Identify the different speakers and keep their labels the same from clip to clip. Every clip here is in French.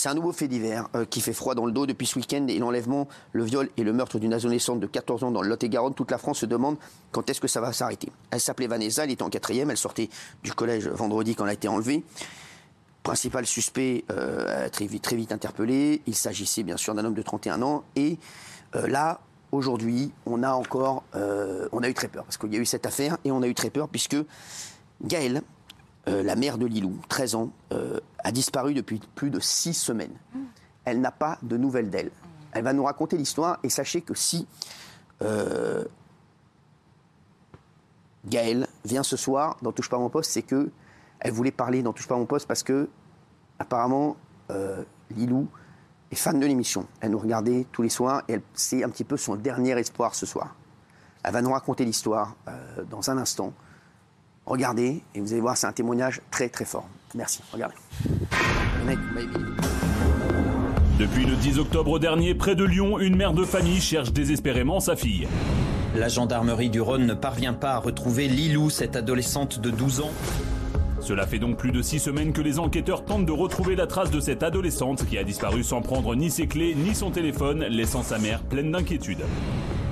Speaker 1: C'est un nouveau fait divers euh, qui fait froid dans le dos depuis ce week-end et l'enlèvement, le viol et le meurtre d'une adolescente de 14 ans dans le Lot-et-Garonne. Toute la France se demande quand est-ce que ça va s'arrêter. Elle s'appelait Vanessa, elle était en quatrième, elle sortait du collège vendredi quand elle a été enlevée. Principal suspect euh, très, vite, interpellé. Il s'agissait bien sûr d'un homme de 31 ans. Et euh, là, aujourd'hui, on a encore, on a eu très peur parce qu'il y a eu cette affaire et on a eu très peur puisque Gaëlle, euh, la mère de Lilou, 13 ans, euh, a disparu depuis plus de six semaines. Elle n'a pas de nouvelles d'elle. Elle va nous raconter l'histoire et sachez que si euh, Gaëlle vient ce soir dans Touche pas mon poste, c'est que elle voulait parler dans Touche pas mon poste parce que apparemment Lilou est fan de l'émission. Elle nous regardait tous les soirs et c'est un petit peu son dernier espoir ce soir. Elle va nous raconter l'histoire dans un instant. Regardez et vous allez voir, c'est un témoignage très très fort. Merci. Regardez.
Speaker 2: Depuis le 10 octobre dernier, près de Lyon, une mère de famille cherche désespérément sa fille.
Speaker 3: La gendarmerie du Rhône ne parvient pas à retrouver Lilou, cette adolescente de 12 ans.
Speaker 2: Cela fait donc plus de six semaines que les enquêteurs tentent de retrouver la trace de cette adolescente qui a disparu sans prendre ni ses clés ni son téléphone, laissant sa mère pleine d'inquiétude.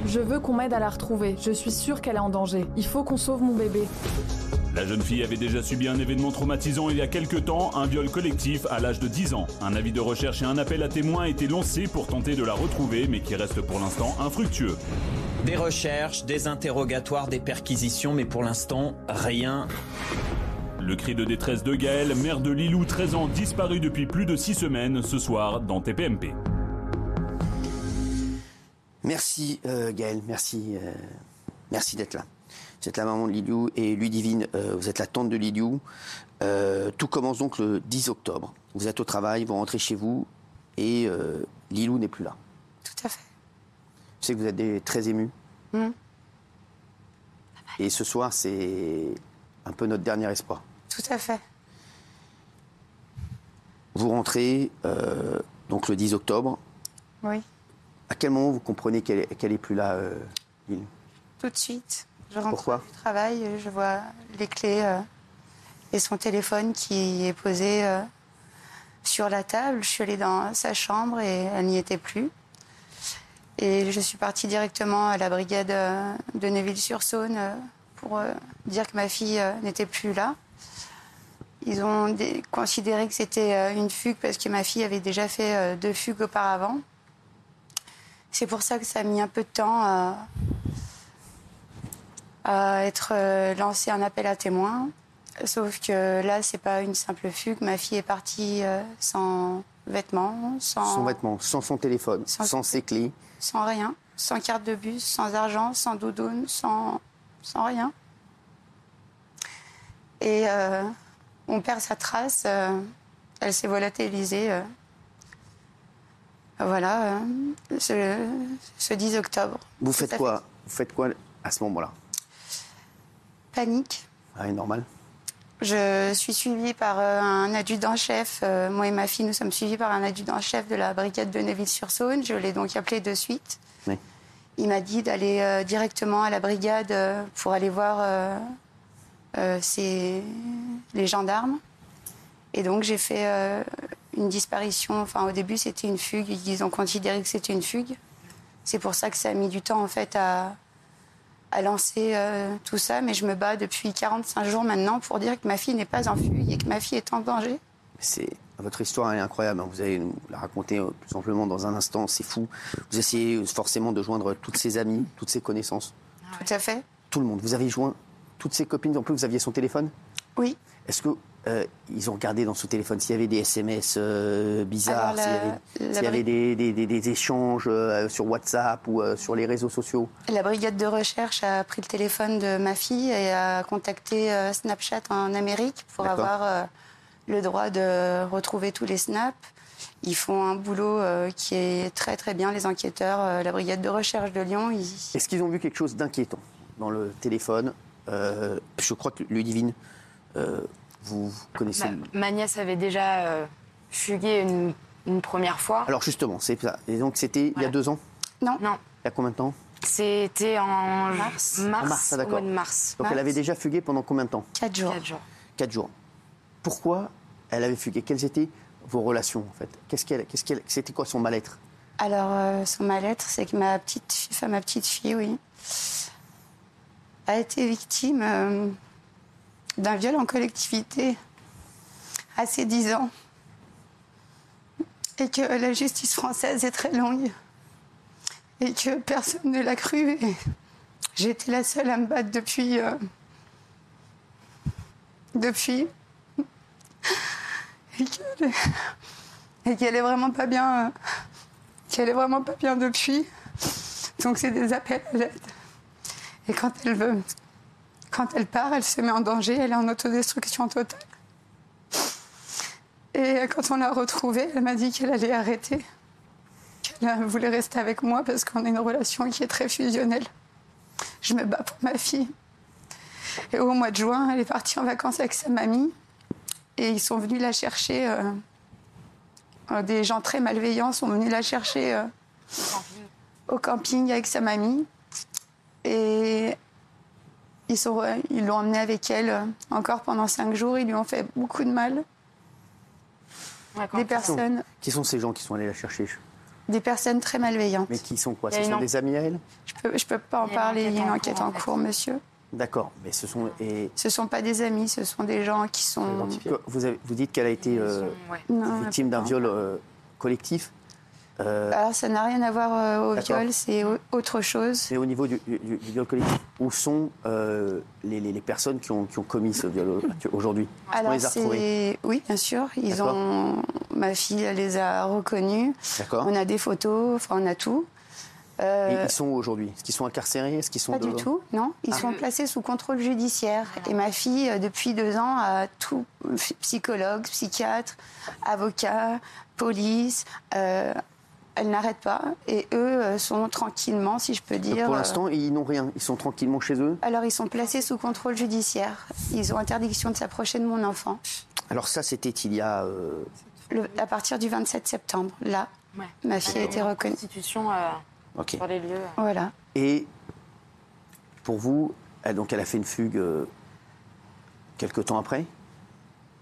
Speaker 4: Je veux qu'on m'aide à la retrouver. Je suis sûre qu'elle est en danger. Il faut qu'on sauve mon bébé.
Speaker 2: La jeune fille avait déjà subi un événement traumatisant il y a quelques temps, un viol collectif à l'âge de 10 ans. Un avis de recherche et un appel à témoins étaient lancés pour tenter de la retrouver, mais qui reste pour l'instant infructueux.
Speaker 3: Des recherches, des interrogatoires, des perquisitions, mais pour l'instant, rien.
Speaker 2: Le cri de détresse de Gaël, mère de Lilou, 13 ans, disparu depuis plus de 6 semaines, ce soir dans TPMP.
Speaker 1: Merci euh, Gaëlle, merci, euh, merci d'être là. Vous êtes la maman de Liliou et Ludivine, euh, vous êtes la tante de Liliou. Euh, tout commence donc le 10 octobre. Vous êtes au travail, vous rentrez chez vous et Lilou n'est plus là.
Speaker 5: Tout à fait.
Speaker 1: Je sais que vous êtes des- très ému.
Speaker 5: Mhm.
Speaker 1: Et ce soir, c'est un peu notre dernier espoir.
Speaker 5: Tout à fait.
Speaker 1: Vous rentrez donc le 10 octobre.
Speaker 5: Oui.
Speaker 1: À quel moment vous comprenez qu'elle est, qu'elle est plus là, euh,
Speaker 5: Tout de suite. Je rentre
Speaker 1: Pourquoi?
Speaker 5: du travail, je vois les clés euh, et son téléphone qui est posé euh, sur la table. Je suis allée dans sa chambre et elle n'y était plus. Et je suis partie directement à la brigade euh, de Neuville-sur-Saône euh, pour euh, dire que ma fille euh, n'était plus là. Ils ont dé- considéré que c'était euh, une fugue parce que ma fille avait déjà fait euh, deux fugues auparavant. C'est pour ça que ça a mis un peu de temps à, à être euh, lancé un appel à témoins. Sauf que là, c'est pas une simple fugue. Ma fille est partie euh, sans vêtements, sans,
Speaker 1: Sans vêtements, sans son téléphone,
Speaker 5: Sans-
Speaker 1: sans ses clés.
Speaker 5: sans rien, sans carte de bus, sans argent, sans doudoune, sans, sans rien. Et euh, on perd sa trace. euh, elle s'est volatilisée. Voilà, euh, ce, ce 10 octobre.
Speaker 1: Vous faites quoi Vous faites quoi à ce moment-là?
Speaker 5: Panique.
Speaker 1: Ah, normal.
Speaker 5: Je suis suivie par euh, un adjudant-chef. euh, moi et ma fille, nous sommes suivis par un adjudant-chef de la brigade de Neuville-sur-Saône. Je l'ai donc appelé de suite.
Speaker 1: Oui.
Speaker 5: Il m'a dit d'aller euh, directement à la brigade pour aller voir ces- les gendarmes. Et donc j'ai fait une disparition. Enfin, au début, c'était une fugue. Ils ont considéré que c'était une fugue. C'est pour ça que ça a mis du temps, en fait, à, à lancer euh, tout ça. Mais je me bats depuis 45 jours maintenant pour dire que ma fille n'est pas en fugue et que ma fille est en danger.
Speaker 1: C'est votre histoire est incroyable. hein. Vous allez nous la raconter euh, plus amplement dans un instant. C'est fou. Vous essayez forcément de joindre toutes ses amies, toutes ses connaissances,
Speaker 5: Tout à fait.
Speaker 1: tout le monde. Vous avez joint toutes ses copines. En plus, vous aviez son téléphone?
Speaker 5: Oui.
Speaker 1: Est-ce que euh, ils ont regardé dans son téléphone s'il y avait des SMS euh, bizarres, s'il y avait,
Speaker 5: la
Speaker 1: s'il y avait
Speaker 5: bri-
Speaker 1: des, des- des- des échanges euh, sur WhatsApp ou sur les réseaux sociaux
Speaker 5: La brigade de recherche a pris le téléphone de ma fille et a contacté Snapchat en Amérique pour avoir le droit de retrouver tous les snaps. Ils font un boulot qui est très très bien, les enquêteurs, la brigade de recherche de Lyon. ils-
Speaker 1: Est-ce qu'ils ont vu quelque chose d'inquiétant dans le téléphone? Je crois que Ludivine, vous connaissez.
Speaker 6: Ma nièce avait déjà euh, fugué une, une première fois.
Speaker 1: Alors justement, c'est ça. Et donc c'était il y a deux ans
Speaker 5: Non,
Speaker 6: non,
Speaker 1: Il y a combien de temps
Speaker 6: c'était en
Speaker 5: Mars.
Speaker 6: mars,
Speaker 1: En mars, ah,
Speaker 6: au
Speaker 1: d'accord.
Speaker 6: mois de mars.
Speaker 1: Donc
Speaker 5: Mars.
Speaker 1: elle avait déjà fugué pendant combien de temps
Speaker 5: quatre jours.
Speaker 6: Quatre jours.
Speaker 1: Quatre jours. Pourquoi elle avait fugué? Quels étaient vos relations en fait? Qu'est-ce qu'elle, qu'est-ce qu'elle, c'était quoi son mal-être?
Speaker 5: Alors, euh, son mal-être, c'est que ma petite, fille- enfin, ma petite fille, oui, a été victime euh, d'un viol en collectivité à ses 10 ans. Et que la justice française est très longue. Et que personne ne l'a cru. Et été la seule à me battre depuis. euh, depuis. Et qu'elle est, vraiment pas bien. qu'elle est vraiment pas bien depuis. Donc c'est des appels à l'aide. Et quand elle veut, quand elle part, elle se met en danger, elle est en autodestruction totale. Et quand on l'a retrouvée, elle m'a dit qu'elle allait arrêter, qu'elle voulait rester avec moi parce qu'on a une relation qui est très fusionnelle. Je me bats pour ma fille. Et au mois de juin, elle est partie en vacances avec sa mamie et ils sont venus la chercher. euh, euh, des gens très malveillants sont venus la chercher euh, au camping avec sa mamie. Et ils sont, euh, ils l'ont emmenée avec elle euh, encore pendant cinq jours. Ils lui ont fait beaucoup de mal. Des personnes,
Speaker 1: Qui sont ces gens qui sont allés la chercher
Speaker 5: des personnes très malveillantes.
Speaker 1: Mais qui sont quoi Ce sont
Speaker 6: en-
Speaker 1: des amis à elle
Speaker 5: Je peux, je peux pas en
Speaker 6: Il
Speaker 5: parler. Il y a une
Speaker 6: enquête en
Speaker 5: en
Speaker 6: cours, en
Speaker 5: cours,
Speaker 6: fait.
Speaker 5: monsieur.
Speaker 1: D'accord, mais ce sont et
Speaker 5: Ce sont pas des amis, ce sont des gens qui sont.
Speaker 1: vous, avez- vous dites qu'elle a été euh,
Speaker 6: Ouais.
Speaker 1: Victime d'un viol euh, collectif. Euh,
Speaker 5: Alors ça n'a rien à voir euh, au viol, c'est au- autre chose.
Speaker 1: mais au niveau du, du- du viol collectif, où sont euh, les, les- les personnes qui ont, qui ont commis ce viol aujourd'hui?
Speaker 5: Alors
Speaker 1: les a
Speaker 5: oui, bien sûr, ils ont ma fille elle les a reconnus.
Speaker 1: D'accord.
Speaker 5: On a des photos, enfin on a tout.
Speaker 1: Et ils sont aujourd'hui? Est-ce qu'ils sont incarcérés? Est-ce qu'ils sont
Speaker 5: Pas du tout, non. Ils sont placés sous contrôle judiciaire. Et ma fille, depuis deux ans, a tout psychologue, psychiatre, avocat, police. euh, elle n'arrête pas. Et eux euh, sont tranquillement, si je peux
Speaker 1: Donc,
Speaker 5: dire.
Speaker 1: Pour
Speaker 5: euh,
Speaker 1: l'instant, ils n'ont rien. Ils sont tranquillement chez eux.
Speaker 5: alors, ils sont placés sous contrôle judiciaire. Ils ont interdiction de s'approcher de mon enfant.
Speaker 1: Alors ça, c'était il y a. euh,
Speaker 5: Le- à partir du 27 septembre, là,
Speaker 6: Ouais.
Speaker 5: ma fille a été reconnue.
Speaker 6: Constitution euh,
Speaker 1: ok.
Speaker 6: sur les lieux. euh.
Speaker 5: Voilà.
Speaker 1: Et pour vous, elle, donc elle a fait une fugue euh, quelques temps après,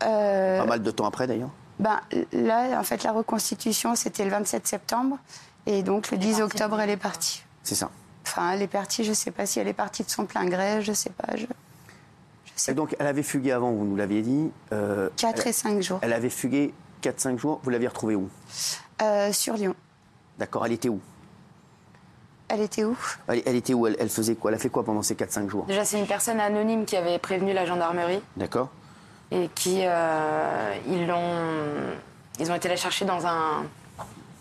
Speaker 5: Euh,
Speaker 1: pas mal de temps après d'ailleurs?
Speaker 5: Ben, là, en fait, la reconstitution, c'était le 27 septembre. Et donc, le 10 octobre, elle est partie.
Speaker 1: C'est ça.
Speaker 5: Enfin, elle est partie, je sais pas si elle est partie de son plein gré, je sais pas. Je, je sais
Speaker 1: Et donc elle avait fugué avant, vous nous l'aviez dit. euh,
Speaker 5: 4
Speaker 1: elle,
Speaker 5: et 5 jours.
Speaker 1: elle avait fugué 4-5 jours. Vous l'aviez retrouvée où?
Speaker 5: Euh, sur Lyon.
Speaker 1: D'accord, elle était où?
Speaker 5: Elle était où?
Speaker 1: Elle, elle était où? Elle, elle faisait quoi? Elle a fait quoi pendant ces 4-5 jours?
Speaker 6: Déjà, c'est une personne anonyme qui avait prévenu la gendarmerie
Speaker 1: D'accord
Speaker 6: et qui euh, ils l'ont, ils ont été la chercher dans un,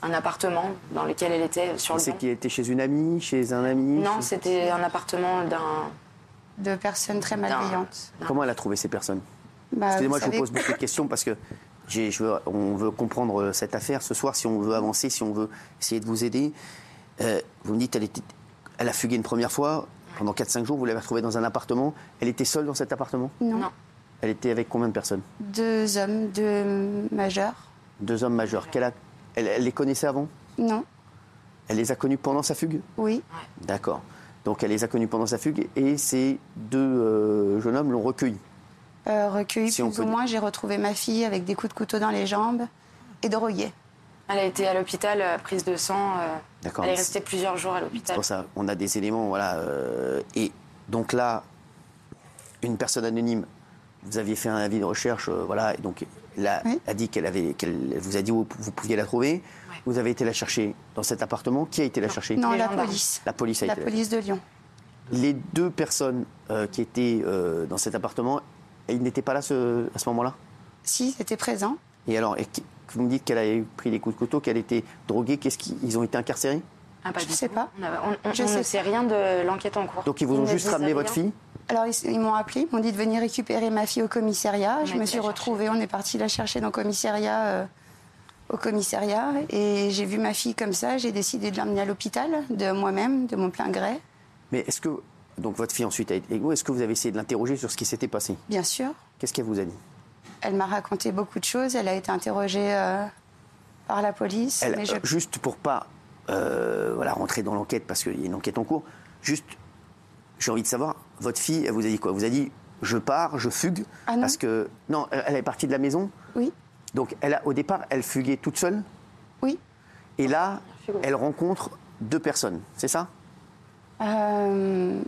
Speaker 6: un appartement dans lequel elle était sur
Speaker 1: C'est
Speaker 6: Lyon.
Speaker 1: qui était chez une amie, chez un ami
Speaker 6: Non,
Speaker 1: chez-
Speaker 6: c'était un appartement d'un.
Speaker 5: De personnes très malveillantes.
Speaker 1: Comment elle a trouvé ces personnes?
Speaker 5: Bah,
Speaker 1: Excusez-moi,
Speaker 5: vous
Speaker 1: je vous pose beaucoup de questions parce que j'ai- je veux- on veut comprendre euh, cette affaire ce soir, si on veut avancer, si on veut essayer de vous aider. Euh, vous me dites, elle, était, elle a fugué une première fois, pendant 4-5 jours, vous l'avez retrouvée dans un appartement. Elle était seule dans cet appartement?
Speaker 5: Non.
Speaker 6: Non.
Speaker 1: Elle était avec combien de personnes?
Speaker 5: Deux hommes, deux majeurs.
Speaker 1: Deux hommes majeurs. Quelle a- elle, elle les connaissait avant?
Speaker 5: Non.
Speaker 1: Elle les a connus pendant sa fugue?
Speaker 5: Oui.
Speaker 1: D'accord. Donc elle les a connus pendant sa fugue et ces deux euh, jeunes hommes l'ont recueillie.
Speaker 5: Euh, recueilli
Speaker 1: Si on
Speaker 5: plus
Speaker 1: peut
Speaker 5: ou moins, j'ai retrouvé ma fille avec des coups de couteau dans les jambes et droguée.
Speaker 6: Elle a été à l'hôpital, euh, prise de sang. euh,
Speaker 1: D'accord.
Speaker 6: Elle est restée plusieurs jours à
Speaker 1: C'est
Speaker 6: l'hôpital.
Speaker 1: pour ça, on a des éléments, voilà. euh, et donc là, une personne anonyme, vous aviez fait un avis de recherche, euh, voilà, et donc elle a,
Speaker 5: Oui.
Speaker 1: a dit qu'elle avait, qu'elle elle vous a dit où vous pouviez la trouver. Vous avez été la chercher dans cet appartement. Qui a été la chercher?
Speaker 5: Non,
Speaker 6: Les
Speaker 5: la police.
Speaker 1: La police a
Speaker 5: La
Speaker 1: été.
Speaker 5: police de Lyon.
Speaker 1: Les deux personnes euh, qui étaient euh, dans cet appartement, ils n'étaient pas là ce- à ce moment-là?
Speaker 5: Si, c'était présent.
Speaker 1: Et alors, et qui- vous me dites qu'elle a pris des coups de couteau, qu'elle était droguée. Qu'est-ce qu'ils ont été incarcérés?
Speaker 6: Ah, pas
Speaker 5: Je
Speaker 6: du
Speaker 5: sais pas.
Speaker 6: On, a- on- on-
Speaker 5: Je
Speaker 6: on
Speaker 5: sais
Speaker 6: ne sait rien de l'enquête en cours.
Speaker 1: Donc ils vous
Speaker 6: Ils
Speaker 1: ont
Speaker 6: ne
Speaker 1: juste ramené
Speaker 6: rien.
Speaker 1: votre fille?
Speaker 5: Alors, ils, ils m'ont appelé, ils m'ont dit de venir récupérer ma fille au commissariat.
Speaker 6: On
Speaker 5: je me suis
Speaker 6: chercher.
Speaker 5: retrouvée, on est parti la chercher dans le commissariat, euh, au commissariat. Et j'ai vu ma fille comme ça, j'ai décidé de l'emmener à l'hôpital, de moi-même, de mon plein gré,
Speaker 1: Mais est-ce que donc votre fille ensuite a été égaux Est-ce que vous avez essayé de l'interroger sur ce qui s'était passé?
Speaker 5: Bien sûr.
Speaker 1: Qu'est-ce qu'elle vous a dit?
Speaker 5: Elle m'a raconté beaucoup de choses, elle a été interrogée euh, par la police.
Speaker 1: Elle,
Speaker 5: mais je-
Speaker 1: euh, Juste pour pas euh, voilà, rentrer dans l'enquête, parce qu'il y a une enquête en cours, juste, j'ai envie de savoir, votre fille, elle vous a dit quoi? Elle vous a dit, je pars, je fugue,
Speaker 5: Ah non.
Speaker 1: parce que... Non, elle est partie de la maison?
Speaker 5: Oui,
Speaker 1: Donc, elle a, au départ, elle fuguait toute seule?
Speaker 5: Oui.
Speaker 1: Et là, elle rencontre deux personnes, c'est ça?
Speaker 5: Euh,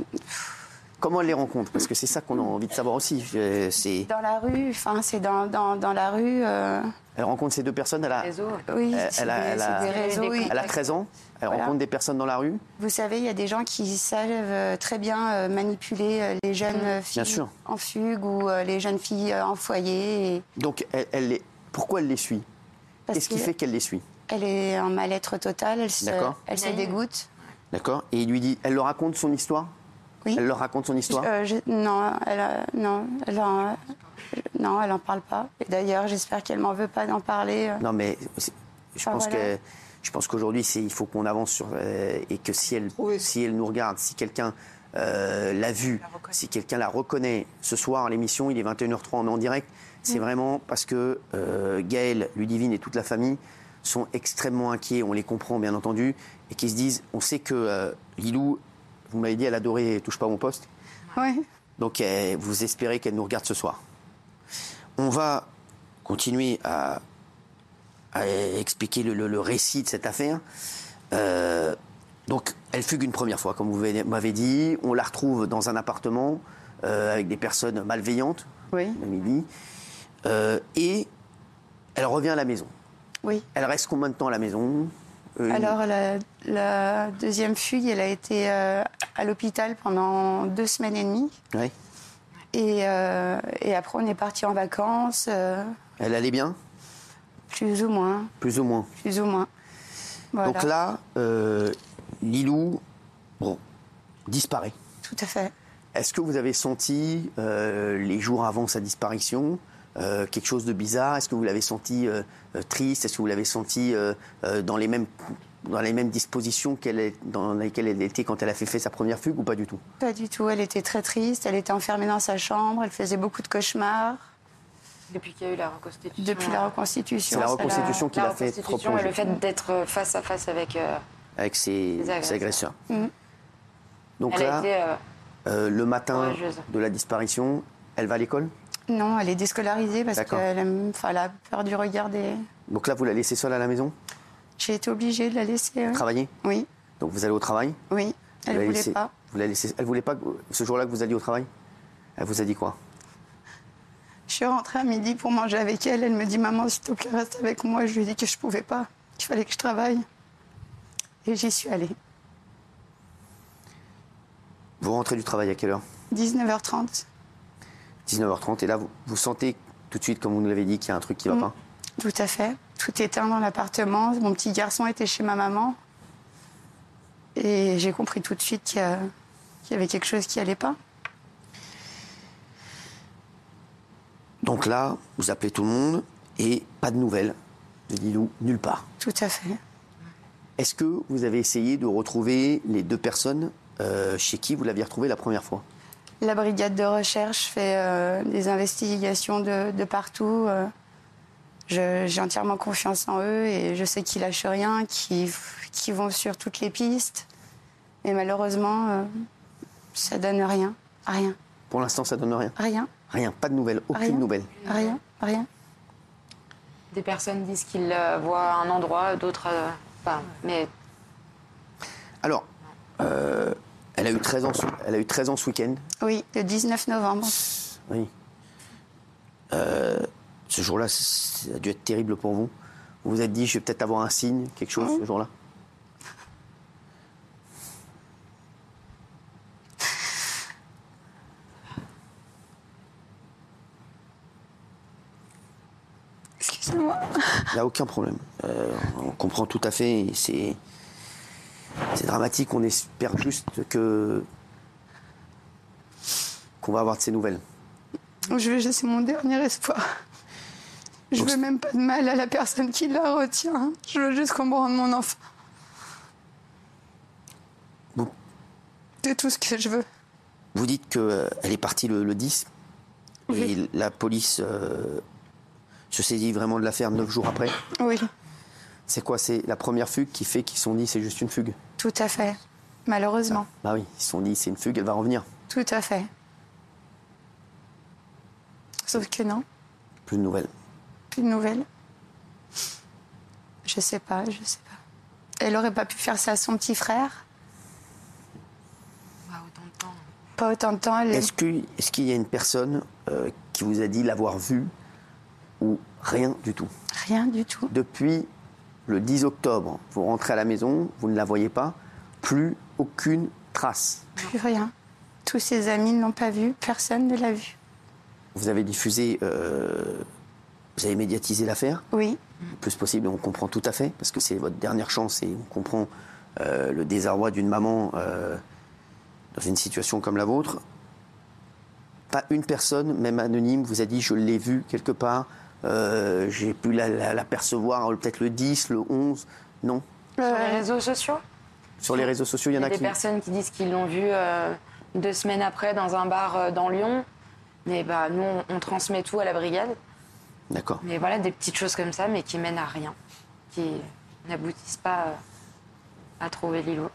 Speaker 1: Comment elle les rencontre? Parce que c'est ça qu'on a envie de savoir aussi. C'est,
Speaker 5: dans la rue, enfin, c'est dans, dans, dans la rue. euh,
Speaker 1: elle rencontre ces deux personnes, elle a,
Speaker 6: Réseau.
Speaker 5: oui,
Speaker 1: Elle- a- elle a-
Speaker 5: des réseaux. oui.
Speaker 1: elle a 13 ans, elle
Speaker 5: Voilà.
Speaker 1: rencontre des personnes dans la rue.
Speaker 5: Vous savez, il y a des gens qui savent euh, très bien euh, manipuler euh, les jeunes euh, filles
Speaker 1: Bien
Speaker 5: en fugue ou euh, les jeunes filles euh, en foyer. et-
Speaker 1: Donc, elle, elle les- pourquoi elle les suit? Qu'est-ce qui fait qu'elle les suit?
Speaker 5: Elle est en mal-être total, elle se, elle dégoûte.
Speaker 1: D'accord Et il lui dit, elle leur raconte son histoire?
Speaker 5: Oui.
Speaker 1: Elle leur raconte son histoire?
Speaker 5: Euh, je- non, elle, a- non, elle en, non, elle en parle pas. Et d'ailleurs, j'espère qu'elle m'en veut pas d'en parler. euh.
Speaker 1: Non, mais je
Speaker 5: Ah,
Speaker 1: pense
Speaker 5: voilà.
Speaker 1: que je pense qu'aujourd'hui, il faut qu'on avance sur euh, et que si elle si elle nous regarde, si quelqu'un euh, l'a vue, si quelqu'un la reconnaît ce soir à l'émission, il est 21h03, on est en direct. C'est vraiment parce que euh, Gaël, Ludivine et toute la famille sont extrêmement inquiets, on les comprend bien entendu, et qui se disent, on sait que euh, Lilou, vous m'avez dit, elle adorait Touche pas mon poste.
Speaker 5: Ouais.
Speaker 1: Donc vous espérez qu'elle nous regarde ce soir. On va continuer à, à expliquer le, le- le récit de cette affaire. Euh, donc elle fugue une première fois, comme vous m'avez dit. On la retrouve dans un appartement euh, avec des personnes malveillantes,
Speaker 5: Oui,
Speaker 1: à midi. Euh, et elle revient à la maison.
Speaker 5: oui.
Speaker 1: Elle reste combien de temps à la maison?
Speaker 5: Alors, la, la deuxième fugue, elle a été euh, à l'hôpital pendant deux semaines et demie.
Speaker 1: ouais.
Speaker 5: Et, et après, on est parti en vacances,
Speaker 1: Elle allait bien?
Speaker 5: Plus ou moins,
Speaker 1: Plus ou moins.
Speaker 5: plus ou moins. Voilà.
Speaker 1: Donc là, euh, Lilou bon, disparaît.
Speaker 5: Tout à fait.
Speaker 1: Est-ce que vous avez senti, euh, les jours avant sa disparition, euh, quelque chose de bizarre? Est-ce que vous l'avez senti triste? Est-ce que vous l'avez senti dans, les mêmes, dans les mêmes dispositions qu'elle est, dans lesquelles elle était quand elle a fait, fait sa première fugue ou pas du tout?
Speaker 5: Pas du tout. Elle était très triste. Elle était enfermée dans sa chambre. Elle faisait beaucoup de cauchemars.
Speaker 6: Depuis qu'il y a eu la reconstitution.
Speaker 5: Depuis la reconstitution.
Speaker 1: C'est la reconstitution qui
Speaker 6: La
Speaker 1: fait trop
Speaker 6: reconstitution et le fait d'être face à face avec. euh,
Speaker 1: avec ses,
Speaker 6: agresseurs.
Speaker 1: ses agresseurs.
Speaker 5: Mhm.
Speaker 1: Donc
Speaker 6: elle
Speaker 1: là,
Speaker 6: été. euh,
Speaker 1: euh, le matin
Speaker 6: courageuse.
Speaker 1: de la disparition, elle va à l'école?
Speaker 5: Non, elle est déscolarisée parce qu'elle a peur du regard des.
Speaker 1: Donc là, vous la laissez seule à la maison?
Speaker 5: J'ai été obligée de la laisser. oui.
Speaker 1: Travailler?
Speaker 5: Oui,
Speaker 1: Donc vous allez au travail?
Speaker 5: Oui. Elle ne voulait
Speaker 1: laissez-
Speaker 5: pas.
Speaker 1: Vous la laissez, elle voulait pas que- ce jour-là que vous alliez au travail? Elle vous a dit quoi?
Speaker 5: Suis rentrée à midi pour manger avec elle. Elle me dit Maman, s'il te plaît, reste avec moi. Je lui ai dit que je pouvais pas, qu'il fallait que je travaille. Et j'y suis allée.
Speaker 1: Vous rentrez du travail à quelle heure?
Speaker 5: 19h30.
Speaker 1: 19h30 et là vous, vous sentez tout de suite, comme vous nous l'avez dit, qu'il y a un truc qui va
Speaker 5: Mm.
Speaker 1: pas?
Speaker 5: Tout à fait. Tout éteint dans l'appartement. Mon petit garçon était chez ma maman. Et j'ai compris tout de suite qu'il y, y avait quelque chose qui allait pas.
Speaker 1: Donc là, vous appelez tout le monde et pas de nouvelles de Lilou nulle part.
Speaker 5: Tout à fait.
Speaker 1: Est-ce que vous avez essayé de retrouver les deux personnes euh, chez qui vous l'aviez retrouvée la première fois?
Speaker 5: La brigade de recherche fait euh, des investigations de, de partout. euh. J'ai entièrement confiance en eux et je sais qu'ils lâchent rien, qu'ils vont sur toutes les pistes. Mais malheureusement, ça donne rien. Rien.
Speaker 1: Pour l'instant, ça donne rien.
Speaker 5: Rien.
Speaker 1: Rien, pas de nouvelles, aucune
Speaker 5: Rien.
Speaker 1: nouvelle.
Speaker 5: Rien. Rien.
Speaker 6: Des personnes disent qu'ils euh, voient un endroit, d'autres. euh, pas. Mais
Speaker 1: Alors, euh, elle a eu 13 ans, ce- elle a eu 13 ans ce week-end.
Speaker 5: Oui, le 19 novembre.
Speaker 1: Oui. Euh, ce jour-là, ça a dû être terrible pour vous. Vous vous êtes dit, je vais peut-être avoir un signe, quelque chose, ce jour-là? Il n'y a aucun problème. Euh, on comprend tout à fait. C'est c'est dramatique. On espère juste que qu'on va avoir de ces nouvelles.
Speaker 5: Je veux, c'est mon dernier espoir. Je
Speaker 1: Donc,
Speaker 5: veux même pas de mal à la personne qui la retient. Je veux juste qu'on me rende mon enfant.
Speaker 1: Vous,
Speaker 5: C'est tout ce que je veux.
Speaker 1: vous dites qu'elle est partie le, le 10 et la police euh, se saisit vraiment de l'affaire neuf jours après.
Speaker 5: Oui,
Speaker 1: C'est quoi C'est la première fugue qui fait qu'ils se sont dit c'est juste une fugue?
Speaker 5: tout à fait. Malheureusement.
Speaker 1: Bah oui, ils se sont dit c'est une fugue, elle va revenir.
Speaker 5: Tout à fait. Sauf que non.
Speaker 1: Plus de nouvelles.
Speaker 5: plus de nouvelles. Je sais pas, je sais pas. Elle aurait pas pu faire ça à son petit frère?
Speaker 6: Pas autant de temps.
Speaker 5: Pas autant de temps. Elle...
Speaker 1: Est-ce que- est-ce qu'il y a une personne euh, qui vous a dit l'avoir vue? Rien du tout
Speaker 5: Rien du tout.
Speaker 1: Depuis le 10 octobre, vous rentrez à la maison, vous ne la voyez pas, plus aucune trace.
Speaker 5: Plus rien. Tous ses amis ne l'ont pas vue. Personne ne l'a vue.
Speaker 1: Vous avez diffusé, euh, vous avez médiatisé l'affaire?
Speaker 5: Oui.
Speaker 1: le plus possible, on comprend tout à fait, parce que c'est votre dernière chance, et on comprend euh, le désarroi d'une maman euh, dans une situation comme la vôtre. Pas une personne, même anonyme, vous a dit je l'ai vue quelque part, euh, j'ai pu la- la- l'apercevoir peut-être le 10, le 11, non.
Speaker 6: Sur les réseaux sociaux?
Speaker 1: Sur les réseaux sociaux, il y en
Speaker 6: Il y
Speaker 1: a
Speaker 6: a des
Speaker 1: qui...
Speaker 6: personnes qui disent qu'ils l'ont vu euh, deux semaines après dans un bar euh, dans Lyon. Mais bah, nous, on, on transmet tout à la brigade.
Speaker 1: D'accord.
Speaker 6: Mais voilà, des petites choses comme ça, mais qui mènent à rien. Qui n'aboutissent pas à trouver Lilo.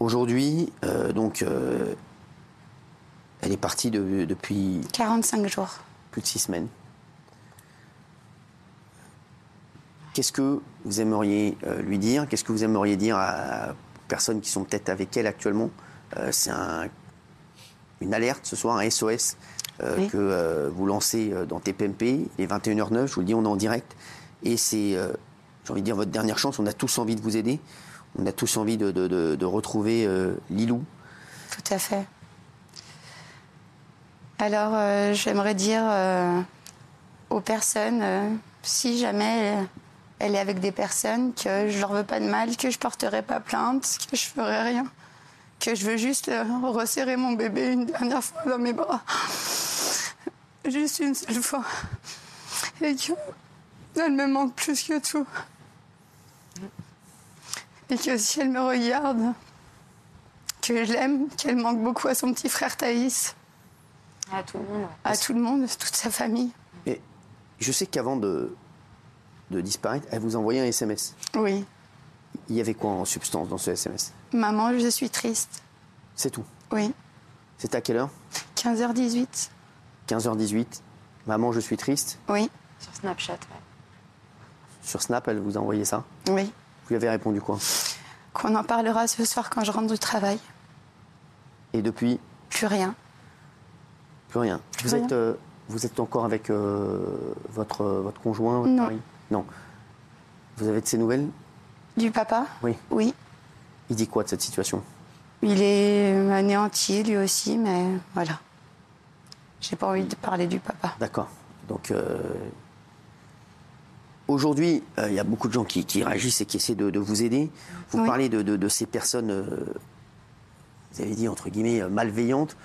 Speaker 1: Aujourd'hui, euh, donc, euh, elle est partie de- depuis
Speaker 5: 45 jours.
Speaker 1: Plus de six semaines. Qu'est-ce que vous aimeriez euh, lui dire? Qu'est-ce que vous aimeriez dire à- aux personnes qui sont peut-être avec elle actuellement? Euh, C'est un- une alerte ce soir, un SOS euh,
Speaker 5: Oui.
Speaker 1: que vous lancez dans TPMP, les 21h09, je vous le dis, on est en direct. Et c'est, j'ai envie de dire, votre dernière chance. On a tous envie de vous aider. On a tous envie de, de- de- de retrouver Lilou.
Speaker 5: Tout à fait. Alors, euh, j'aimerais dire euh, aux personnes, euh, si jamais elle, est avec des personnes, que je leur veux pas de mal, que je porterai pas plainte, que je ferai rien, que je veux juste resserrer mon bébé une dernière fois dans mes bras, juste une seule fois, et que elle me manque plus que tout, et que si elle me regarde que je l'aime, qu'elle manque beaucoup à son petit frère Thaïs,
Speaker 6: À tout le monde.
Speaker 5: à tout le monde, toute sa famille.
Speaker 1: Et je sais qu'avant de, de disparaître, elle vous envoyait un SMS.
Speaker 5: Oui.
Speaker 1: Il y avait quoi en substance dans ce SMS
Speaker 5: Maman, je suis triste.
Speaker 1: C'est tout?
Speaker 5: Oui.
Speaker 1: C'était à quelle heure?
Speaker 5: 15h18.
Speaker 1: 15h18. Maman, je suis triste?
Speaker 5: Oui.
Speaker 6: Sur Snapchat, ouais.
Speaker 1: Sur Snap, elle vous a envoyé ça?
Speaker 5: Oui.
Speaker 1: Vous lui avez répondu quoi?
Speaker 5: Qu'on en parlera ce soir quand je rentre du travail.
Speaker 1: Et depuis,
Speaker 5: Plus rien.
Speaker 1: Plus rien. Vous
Speaker 5: rien.
Speaker 1: êtes, euh, vous êtes encore avec euh, votre, votre conjoint votre
Speaker 5: Non.
Speaker 1: mari? Non. Vous avez de ses nouvelles?
Speaker 5: Du papa?
Speaker 1: Oui.
Speaker 5: Oui.
Speaker 1: Il dit quoi de cette situation?
Speaker 5: Il est anéanti lui aussi, mais voilà. J'ai pas envie de parler du papa.
Speaker 1: D'accord. Donc, euh, aujourd'hui, euh, il y a beaucoup de gens qui, qui réagissent et qui essaient de, de vous aider. Vous
Speaker 5: Oui.
Speaker 1: parlez de, de- de ces personnes, euh, vous avez dit entre guillemets, euh, malveillantes.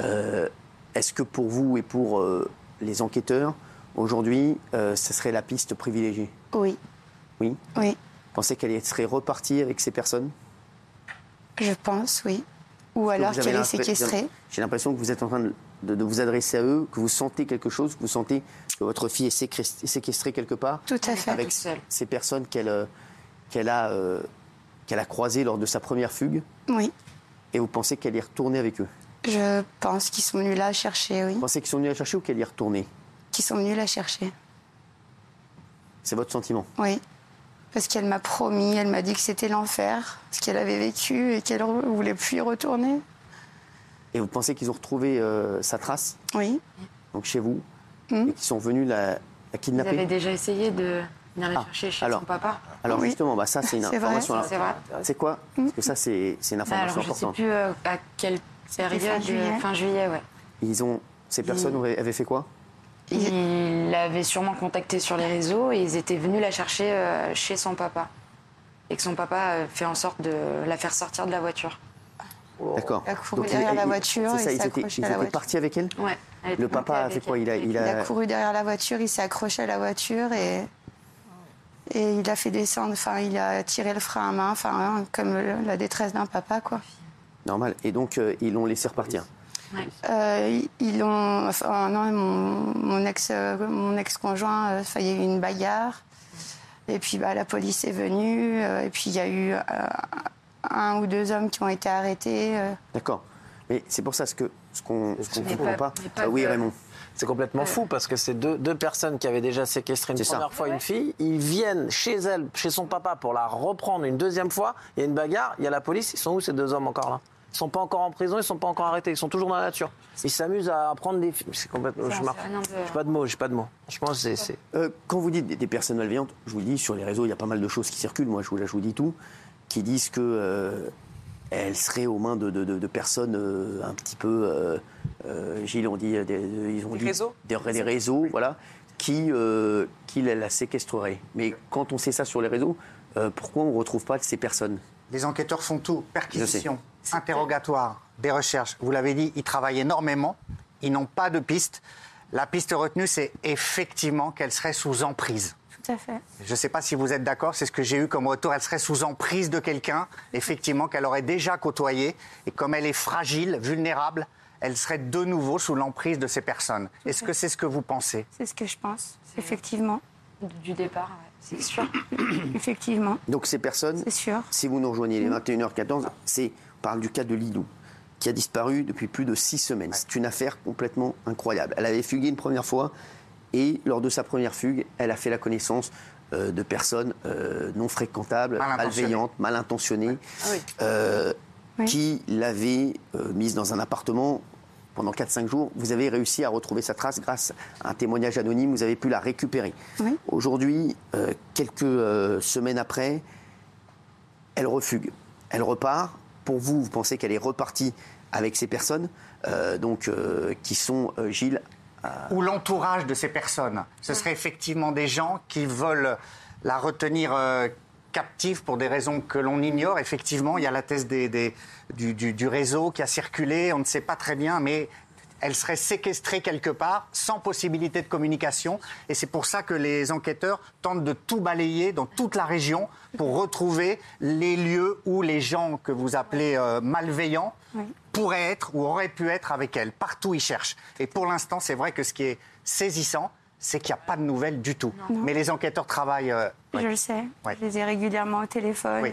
Speaker 1: Euh, Est-ce que pour vous et pour euh, les enquêteurs, aujourd'hui, euh, ce serait la piste privilégiée?
Speaker 5: Oui.
Speaker 1: Oui?
Speaker 5: Oui.
Speaker 1: Vous pensez qu'elle serait repartie avec ces personnes?
Speaker 5: Je pense, oui. Ou alors
Speaker 1: Vous avez
Speaker 5: qu'elle est séquestrée.
Speaker 1: J'ai l'impression que vous êtes en train de, de- de vous adresser à eux, que vous sentez quelque chose, que vous sentez que votre fille est séquestrée, séquestrée quelque part.
Speaker 5: Tout à fait.
Speaker 1: avec ces personnes qu'elle euh, a, euh, qu'elle a croisées lors de sa première fugue,
Speaker 5: Oui.
Speaker 1: et vous pensez qu'elle y est retournée avec eux?
Speaker 5: Je pense qu'ils sont venus la chercher, oui.
Speaker 1: Vous pensez qu'ils sont venus la chercher ou qu'elle y est retournée
Speaker 5: Qu'ils sont venus la chercher.
Speaker 1: C'est votre sentiment
Speaker 5: Oui. Parce qu'elle m'a promis, elle m'a dit que c'était l'enfer, ce qu'elle avait vécu et qu'elle ne voulait plus y retourner.
Speaker 1: Et vous pensez qu'ils ont retrouvé euh, sa trace,
Speaker 5: Oui.
Speaker 1: donc chez vous,
Speaker 5: Hmm.
Speaker 1: et qu'ils sont venus la, kidnapper
Speaker 6: avez déjà essayé de venir la
Speaker 1: Ah,
Speaker 6: chercher chez
Speaker 1: alors.
Speaker 6: son papa
Speaker 1: Alors
Speaker 5: Oui.
Speaker 1: justement, bah, ça c'est une
Speaker 5: C'est vrai.
Speaker 1: information.
Speaker 6: C'est vrai.
Speaker 1: C'est quoi? Parce que ça c'est une
Speaker 6: Bah,
Speaker 1: information
Speaker 6: Alors, je sais
Speaker 1: importante.
Speaker 6: plus euh, à quelle période.
Speaker 5: fin juillet.
Speaker 6: Fin juillet, ouais.
Speaker 1: Ils ont ces personnes avaient, avaient fait quoi?
Speaker 6: Il l'avait sûrement contacté sur les réseaux et ils étaient venus la chercher euh, chez son papa. Et que son papa euh, fait en sorte de la faire sortir de la voiture.
Speaker 1: D'accord.
Speaker 5: Il a couru
Speaker 1: Donc,
Speaker 5: derrière
Speaker 1: il-
Speaker 5: la
Speaker 1: il-
Speaker 5: voiture
Speaker 1: c'est ça,
Speaker 5: et
Speaker 1: ils étaient, ils partis avec elle?
Speaker 6: Ouais. elle était
Speaker 1: Le papa a fait quoi? Il a, il
Speaker 5: Il a
Speaker 1: a-
Speaker 5: couru derrière la voiture, il s'est accroché à la voiture et, et il a fait descendre, enfin, il a tiré le frein à main, enfin, hein, comme la détresse d'un papa, quoi.
Speaker 1: Normal. Et donc, euh, ils l'ont laissé repartir.
Speaker 6: Ouais.
Speaker 5: Euh, ils l'ont, enfin, non, mon, mon ex, euh, mon ex-conjoint, euh, il y a eu une bagarre. Et puis, bah, la police est venue. euh, et puis, il y a eu euh, un ou deux hommes qui ont été arrêtés. euh.
Speaker 1: D'accord. Mais c'est pour ça ce que ce qu'on ce
Speaker 6: Mais
Speaker 1: comprend
Speaker 6: pas-
Speaker 1: Ah oui, Raymond.
Speaker 7: C'est complètement fou parce que c'est deux, deux personnes qui avaient déjà séquestré une
Speaker 1: C'est ça.
Speaker 7: première fois une fille. Ils viennent chez elle, chez son papa, pour la reprendre une deuxième fois. Il y a une bagarre, il y a la police. Ils sont où ces deux hommes encore là? Ils sont pas encore en prison, ils sont pas encore arrêtés. Ils sont toujours dans la nature. Ils s'amusent à prendre des films. C'est complètement. Je
Speaker 6: de-
Speaker 7: J'ai pas de mots, j'ai pas de mots. Je pense que c'est-.
Speaker 1: Euh, quand vous dites des, des personnes malveillantes, je vous le dis, sur les réseaux, il y a pas mal de choses qui circulent, moi je vous, là, je vous dis tout, qui disent que euh, elles seraient aux mains de, de- de- de personnes euh, un petit peu, euh, euh, Gilles, on dit, des, ils ont
Speaker 8: Des
Speaker 1: dit
Speaker 8: réseaux
Speaker 1: des, des réseaux, voilà, qui, euh, qui la, la séquestreraient. Mais quand on sait ça sur les réseaux, euh, pourquoi on ne retrouve pas ces personnes?
Speaker 9: Les enquêteurs font tout. Perquisition, interrogatoire, des recherches. Vous l'avez dit, ils travaillent énormément. Ils n'ont pas de piste. La piste retenue, c'est effectivement qu'elle serait sous emprise.
Speaker 5: Tout à fait.
Speaker 9: Je ne sais pas si vous êtes d'accord, c'est ce que j'ai eu comme retour. Elle serait sous emprise de quelqu'un, effectivement, qu'elle aurait déjà côtoyé. Et comme elle est fragile, vulnérable, elle serait de nouveau sous l'emprise de ces personnes. Est-ce que c'est ce que vous pensez?
Speaker 5: C'est ce que je pense, effectivement.
Speaker 6: Du départ, ouais, c'est sûr.
Speaker 5: Effectivement,
Speaker 1: Donc ces personnes,
Speaker 5: c'est sûr.
Speaker 1: si vous nous rejoignez les 21h14, c'est, on parle du cas de Lilou, qui a disparu depuis plus de six semaines. C'est une affaire complètement incroyable. Elle avait fugué une première fois et lors de sa première fugue, elle a fait la connaissance euh, de personnes euh, non fréquentables,
Speaker 9: Mal
Speaker 1: malveillantes, mal intentionnées,
Speaker 8: oui.
Speaker 1: euh,
Speaker 5: Oui.
Speaker 1: qui l'avaient euh, mise dans un appartement pendant 4-5 jours. Vous avez réussi à retrouver sa trace grâce à un témoignage anonyme, vous avez pu la récupérer.
Speaker 5: Oui.
Speaker 1: Aujourd'hui, euh, quelques euh, semaines après, elle refugue. Elle repart. Pour vous, vous pensez qu'elle est repartie avec ces personnes, euh, donc euh, qui sont euh, Gilles.
Speaker 9: ou l'entourage de ces personnes. Ce serait effectivement des gens qui veulent la retenir captive pour des raisons que l'on ignore. Effectivement, il y a la thèse des- du- du réseau qui a circulé, on ne sait pas très bien, mais elle serait séquestrée quelque part, sans possibilité de communication. Et c'est pour ça que les enquêteurs tentent de tout balayer dans toute la région pour retrouver les lieux où les gens que vous appelez euh, malveillants
Speaker 5: Oui.
Speaker 9: pourraient être ou auraient pu être avec elle. Partout, ils cherchent. Et pour l'instant, c'est vrai que ce qui est saisissant, c'est qu'il n'y a pas de nouvelles du tout. Mais les enquêteurs travaillent. euh,
Speaker 5: Je le sais.
Speaker 9: Ouais.
Speaker 5: Je les ai régulièrement au téléphone.
Speaker 9: Oui.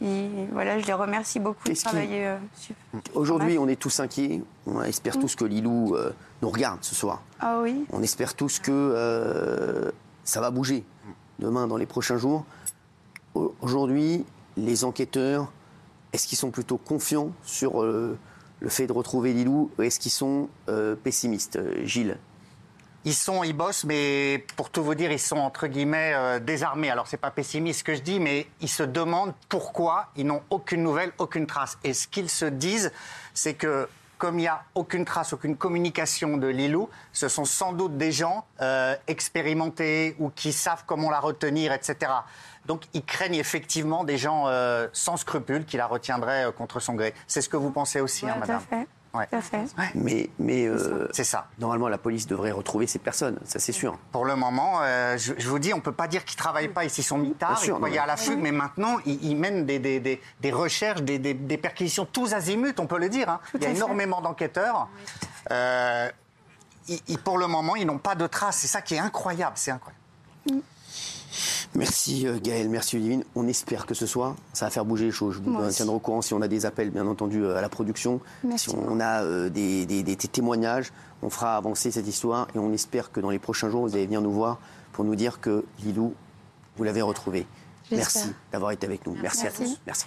Speaker 5: Et, et voilà, je les remercie beaucoup de travailler. euh, sur-
Speaker 1: Aujourd'hui, on est tous inquiets. On espère tous que Lilou euh, nous regarde ce soir.
Speaker 5: Ah oui,
Speaker 1: On espère tous que ça va bouger demain, dans les prochains jours. Au- Aujourd'hui, les enquêteurs, est-ce qu'ils sont plutôt confiants sur le fait de retrouver Lilou ou est-ce qu'ils sont pessimistes Gilles?
Speaker 9: Ils sont, ils bossent, mais pour tout vous dire, ils sont entre guillemets euh, désarmés. Alors c'est pas pessimiste ce que je dis, mais ils se demandent pourquoi ils n'ont aucune nouvelle, aucune trace. Et ce qu'ils se disent, c'est que comme il n'y a aucune trace, aucune communication de Lilou, ce sont sans doute des gens euh, expérimentés ou qui savent comment la retenir, etc. Donc ils craignent effectivement des gens euh, sans scrupules qui la retiendraient euh, contre son gré. C'est ce que vous pensez aussi, hein,
Speaker 5: tout à
Speaker 9: madame
Speaker 5: fait.
Speaker 9: Ouais.
Speaker 5: Tout à fait.
Speaker 1: Mais, mais euh,
Speaker 9: C'est ça.
Speaker 1: normalement, la police devrait retrouver ces personnes, ça c'est sûr.
Speaker 9: Pour le moment, euh, je, je vous dis, on ne peut pas dire qu'ils ne travaillent pas. Ils s'y sont mis tard,
Speaker 1: sûr,
Speaker 9: ils à la fugue, mais maintenant, ils, ils mènent des, des- des- des recherches, des, des- des perquisitions tous azimuts, on peut le dire. hein. Il y a énormément d'enquêteurs. Euh, ils- ils- pour le moment, ils n'ont pas de traces. C'est ça qui est incroyable. C'est incroyable.
Speaker 1: Merci euh, Gaël, merci Olivine. On espère que ce soir, ça va faire bouger les choses. Je vous
Speaker 5: Moi aussi.
Speaker 1: tiendrai au courant si on a des appels, bien entendu, euh, à la production.
Speaker 5: Merci
Speaker 1: Si on a euh, des, des- des témoignages, on fera avancer cette histoire et on espère que dans les prochains jours, vous allez venir nous voir pour nous dire que Lilou, vous l'avez retrouvé.
Speaker 5: J'espère.
Speaker 1: Merci d'avoir été avec nous. Merci, à
Speaker 5: Merci.
Speaker 1: tous. Merci.